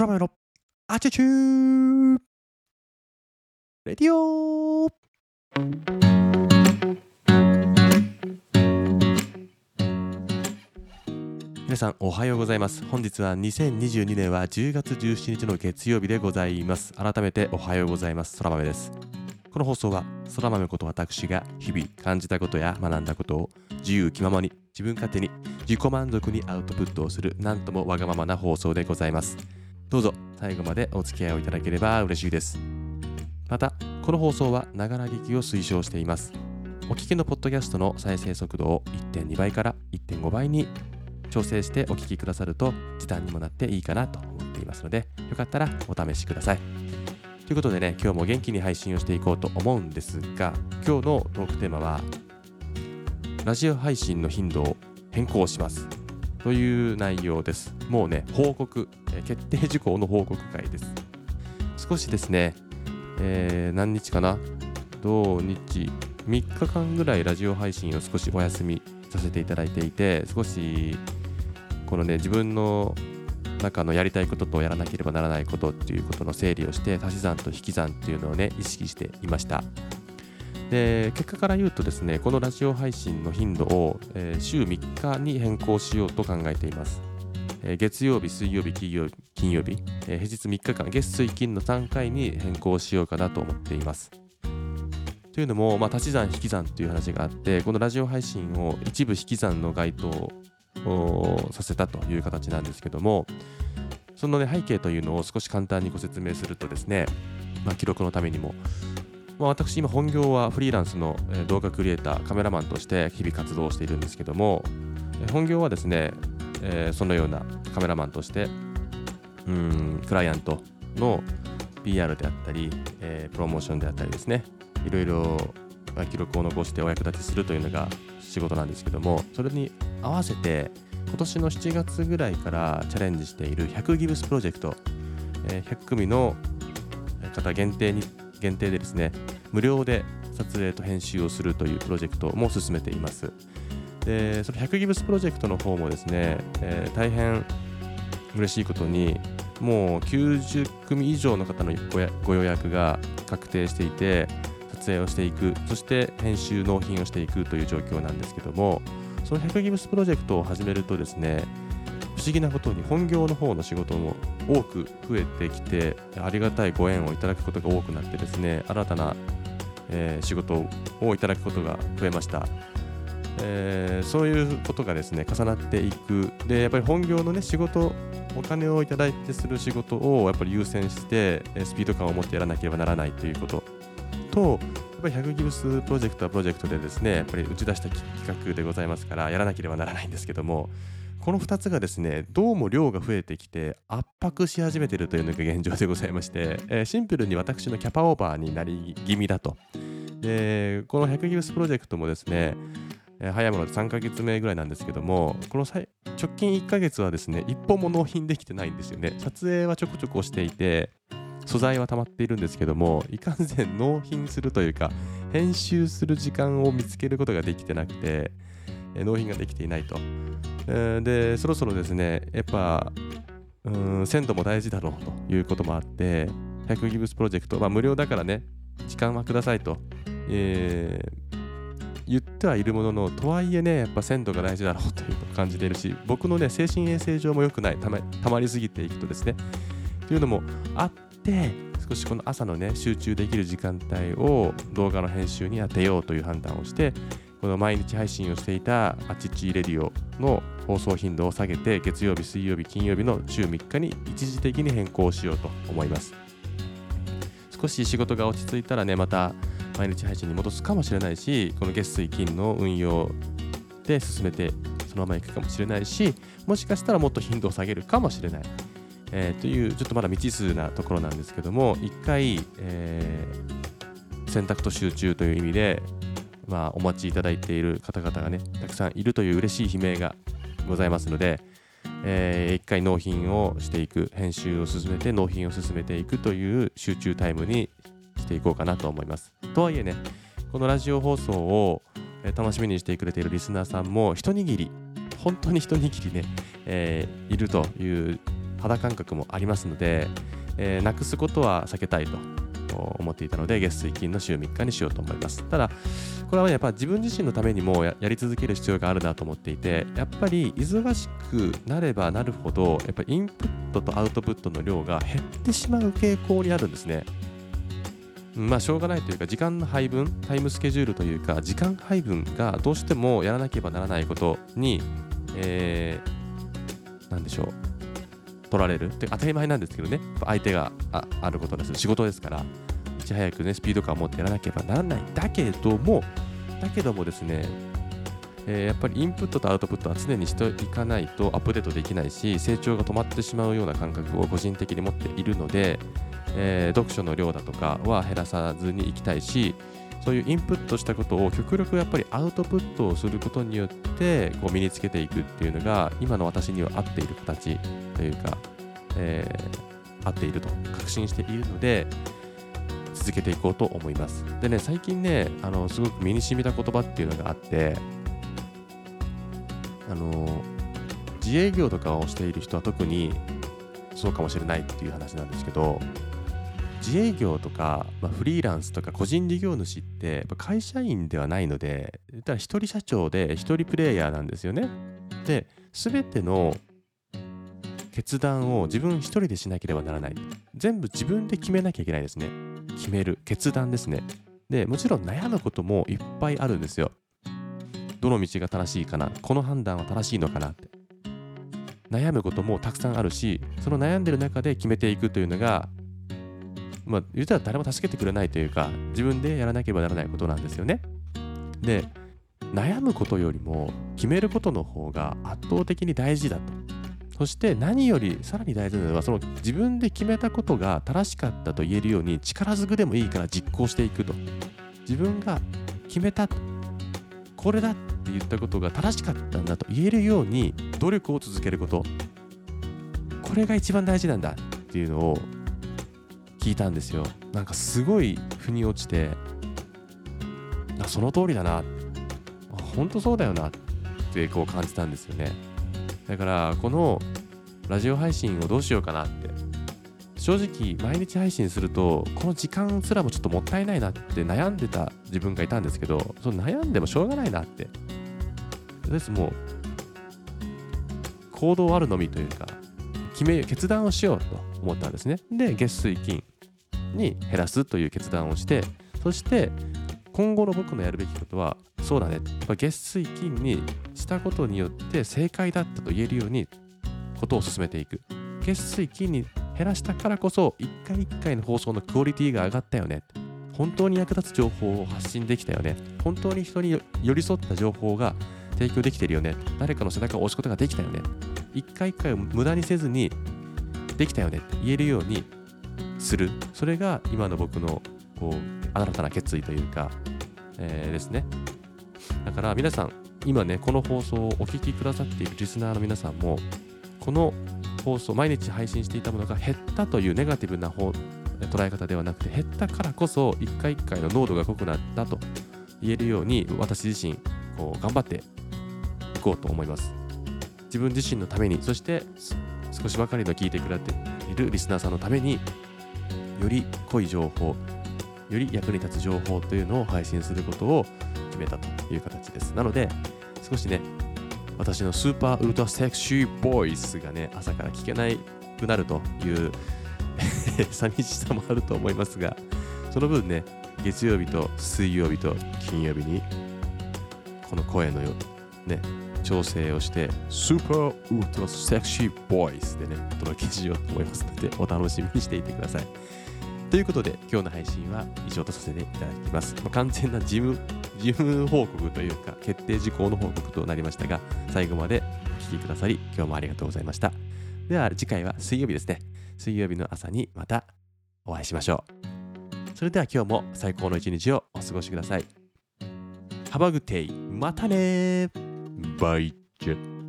空豆のアチュチューレディオ。皆さんおはようございます。本日は2022年は10月17日の月曜日でございます。改めておはようございます。空豆です。この放送は空豆こと私が日々感じたことや学んだことを自由気ままに自分勝手に自己満足にアウトプットをするなんともわがままな放送でございます。どうぞ最後までお付き合いをいただければ嬉しいです。またこの放送はながら劇を推奨しています。お聞きのポッドキャストの再生速度を1.2倍から1.5倍に調整してお聞きくださると時短にもなっていいかなと思っていますのでよかったらお試しください。ということでね今日も元気に配信をしていこうと思うんですが今日のトークテーマはラジオ配信の頻度を変更します。という内容です。もうね報告、え決定事項の報告会です。少しですね、えー、何日かな？土日3日間ぐらいラジオ配信を少しお休みさせていただいていて少しこのね自分の中のやりたいこととやらなければならないことっていうことの整理をして足し算と引き算っていうのをね意識していました。で結果から言うとですねこのラジオ配信の頻度を、えー、週3日に変更しようと考えています、えー、月曜日水曜日金曜日金曜日、えー、平日3日間月水金の3回に変更しようかなと思っています。というのも、まあ、足し算引き算という話があってこのラジオ配信を一部引き算の該当をさせたという形なんですけどもその、ね、背景というのを少し簡単にご説明するとですね、まあ、記録のためにもまあ、私今本業はフリーランスの動画クリエイターカメラマンとして日々活動しているんですけども本業はですね、えー、そのようなカメラマンとしてうんクライアントの PR であったり、えー、プロモーションであったりですねいろいろ記録を残してお役立ちするというのが仕事なんですけどもそれに合わせて今年の7月ぐらいからチャレンジしている100ギブスプロジェクト、えー、100組の方限定に限定でですね無料で撮影と編集をするというプロジェクトも進めています。でその100ギブスプロジェクトの方もですね、えー、大変嬉しいことにもう90組以上の方のご予約が確定していて撮影をしていくそして編集納品をしていくという状況なんですけどもその100ギブスプロジェクトを始めるとですね不思議なことに本業の方の仕事も多く増えてきてありがたいご縁をいただくことが多くなってですね新たな、えー、仕事をいただくことが増えました、えー、そういうことがですね重なっていく。でやっぱり本業のね仕事お金をいただいてする仕事をやっぱり優先してスピード感を持ってやらなければならないということ。とやっぱり100ギブスプロジェクトはプロジェクトでですねやっぱり打ち出した企画でございますからやらなければならないんですけどもこの2つがですねどうも量が増えてきて圧迫し始めているというのが現状でございまして、えー、シンプルに私のキャパオーバーになり気味だと。でこの100ギブスプロジェクトもですね早いもので3ヶ月目ぐらいなんですけどもこの直近1ヶ月はですね一本も納品できてないんですよね。撮影はちょこちょこしていて素材は溜まっているんですけどもいかんせん納品するというか編集する時間を見つけることができてなくて納品ができていないと。でそろそろですねやっぱうん鮮度も大事だろうということもあって100ギブスプロジェクト、まあ、無料だからね時間はくださいと、えー、言ってはいるもののとはいえねやっぱ鮮度が大事だろうという感じているし僕のね精神衛生上も良くないたまたまりすぎていくとですねというのもあって少しこの朝のね集中できる時間帯を動画の編集に当てようという判断をしてこの毎日配信をしていたあちちレディオの放送頻度を下げて月曜日、水曜日、金曜日の週3日に一時的に変更しようと思います。少し仕事が落ち着いたらね、また毎日配信に戻すかもしれないし、この月水金の運用で進めてそのままいくかもしれないし、もしかしたらもっと頻度を下げるかもしれない。えー、というちょっとまだ未知数なところなんですけども、一回、えー、選択と集中という意味でまあ、お待ちいただいている方々がねたくさんいるという嬉しい悲鳴がございますので、えー、1回納品をしていく編集を進めて納品を進めていくという集中タイムにしていこうかなと思います。とはいえねこのラジオ放送を楽しみにしてくれているリスナーさんも一握り本当に一握りね、えー、いるという肌感覚もありますので、えー、なくすことは避けたいと。思っていたので月水金の週3日にしようと思います。ただこれは、やっぱ自分自身のためにもやり続ける必要があるなと思っていてやっぱり忙しくなればなるほどやっぱりインプットとアウトプットの量が減ってしまう傾向にあるんですね。まあしょうがないというか時間の配分タイムスケジュールというか時間配分がどうしてもやらなければならないことに、えー、なんでしょう。取られるって当たり前なんですけどね。相手がああることです。仕事ですからいち早くねスピード感を持ってやらなければならない。だけどもだけどもですねえー、やっぱりインプットとアウトプットは常にしていかないとアップデートできないし成長が止まってしまうような感覚を個人的に持っているので、えー、読書の量だとかは減らさずにいきたいしそういうインプットしたことを極力やっぱりアウトプットをすることによってこう身につけていくっていうのが今の私には合っている形というか、えー、合っていると確信しているので続けていこうと思います。でね、最近ね、あのすごく身に染みた言葉っていうのがあって、あの自営業とかをしている人は特にそうかもしれないっていう話なんですけど、自営業とか、まあ、フリーランスとか個人事業主ってやっぱ会社員ではないのでたら一人社長で一人プレイヤーなんですよね。で全ての決断を自分一人でしなければならない。全部自分で決めなきゃいけないですね。決める決断ですね。でもちろん悩むこともいっぱいあるんですよ。どの道が正しいかな。この判断は正しいのかなって。悩むこともたくさんあるしその悩んでる中で決めていくというのがまあ、言ったら誰も助けてくれないというか、自分でやらなければならないことなんですよね。で、悩むことよりも決めることの方が圧倒的に大事だと。そして何よりさらに大事なのは、その自分で決めたことが正しかったと言えるように力ずくでもいいから実行していくと。自分が決めたこれだって言ったことが正しかったんだと言えるように努力を続けること。これが一番大事なんだっていうのを聞いたんですよなんかすごい腑に落ちてあその通りだな本当そうだよなってこう感じたんですよねだからこのラジオ配信をどうしようかなって。正直毎日配信するとこの時間すらもちょっともったいないなって悩んでた自分がいたんですけどその悩んでもしょうがないなって。ですもう行動あるのみというか決め決断をしようと思ったんですね。で月水金に減らすという決断をしてそして今後の僕のやるべきことはそうだね。やっぱ月水金にしたことによって正解だったと言えるようにことを進めていく。月水金に減らしたからこそ一回一回の放送のクオリティが上がったよね。本当に役立つ情報を発信できたよね。本当に人に寄り添った情報が提供できてるよね。誰かの背中を押すことができたよね。一回一回を無駄にせずにできたよね。って言えるようにする。それが今の僕のこう新たな決意というか、えー、ですね。だから皆さん今ねこの放送をお聞きくださっているリスナーの皆さんもこの放送毎日配信していたものが減ったというネガティブな方捉え方ではなくて減ったからこそ一回一回の濃度が濃くなったと言えるように私自身こう頑張っていこうと思います。自分自身のためにそして少しばかりの聞いてくれているリスナーさんのためにより濃い情報より役に立つ情報というのを配信することを決めたという形です。なので少しね私のスーパーウルトラセクシーボイスがね朝から聞けなくなるという 寂しさもあると思いますがその分ね月曜日と水曜日と金曜日にこの声のよね調整をしてスーパーウルトラセクシーボイスでねお届けしようと思いますのでお楽しみにしていてください。ということで今日の配信は以上とさせていただきます、ま、完全な事務事務報告というか決定事項の報告となりましたが最後までお聴きくださり今日もありがとうございました。では次回は水曜日ですね。水曜日の朝にまたお会いしましょう。それでは今日も最高の一日をお過ごしください。ハバグテイまたねバイ。チェ